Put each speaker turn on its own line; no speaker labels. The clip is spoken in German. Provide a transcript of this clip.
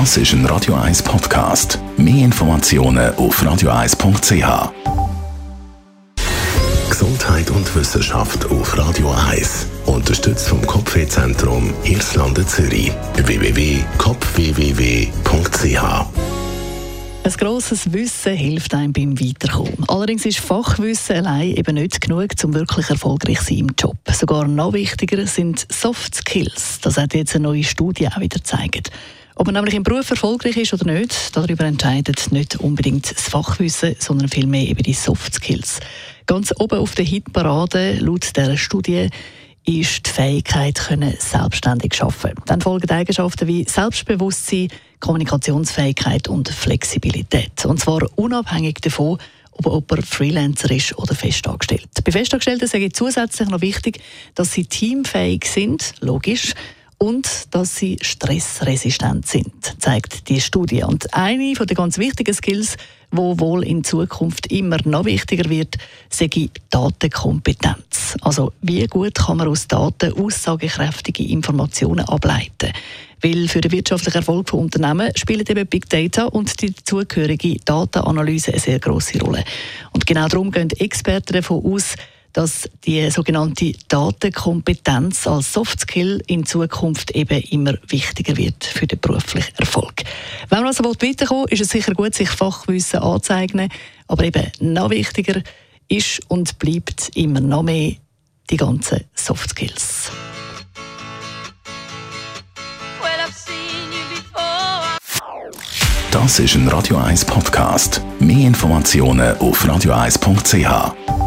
Das ist ein Radio 1 Podcast. Mehr Informationen auf radio1.ch. Gesundheit und Wissenschaft auf Radio 1. Unterstützt vom Kopfwehzentrum Irlande Zürich. www.kopfwww.ch
ein grosses Wissen hilft einem beim Weiterkommen. Allerdings ist Fachwissen allein eben nicht genug, um wirklich erfolgreich zu sein im Job. Sogar noch wichtiger sind Soft Skills. Das hat jetzt eine neue Studie auch wieder gezeigt. Ob man nämlich im Beruf erfolgreich ist oder nicht, darüber entscheidet nicht unbedingt das Fachwissen, sondern vielmehr eben die Soft Skills. Ganz oben auf der Hitparade laut dieser Studie ist die Fähigkeit, können selbstständig zu arbeiten. Dann folgen Eigenschaften wie Selbstbewusstsein, Kommunikationsfähigkeit und Flexibilität. Und zwar unabhängig davon, ob jemand Freelancer ist oder festangestellt. Bei Festangestellten sage ich zusätzlich noch wichtig, dass sie teamfähig sind, logisch, und dass sie stressresistent sind, zeigt die Studie. Und eine der ganz wichtigen Skills, wo wohl in Zukunft immer noch wichtiger wird, sei Datenkompetenz. Also wie gut kann man aus Daten aussagekräftige Informationen ableiten? Weil für den wirtschaftlichen Erfolg von Unternehmen spielen eben Big Data und die zugehörige Datenanalyse eine sehr große Rolle. Und genau darum gehen Experten davon aus, dass die sogenannte Datenkompetenz als Softskill in Zukunft eben immer wichtiger wird für den beruflichen Erfolg. Wenn man also weiterkommen will, ist es sicher gut, sich Fachwissen anzueignen, aber eben noch wichtiger ist und bleibt immer noch mehr die ganzen Softskills.
Das ist ein Radio 1 Podcast. Mehr Informationen auf radio1.ch.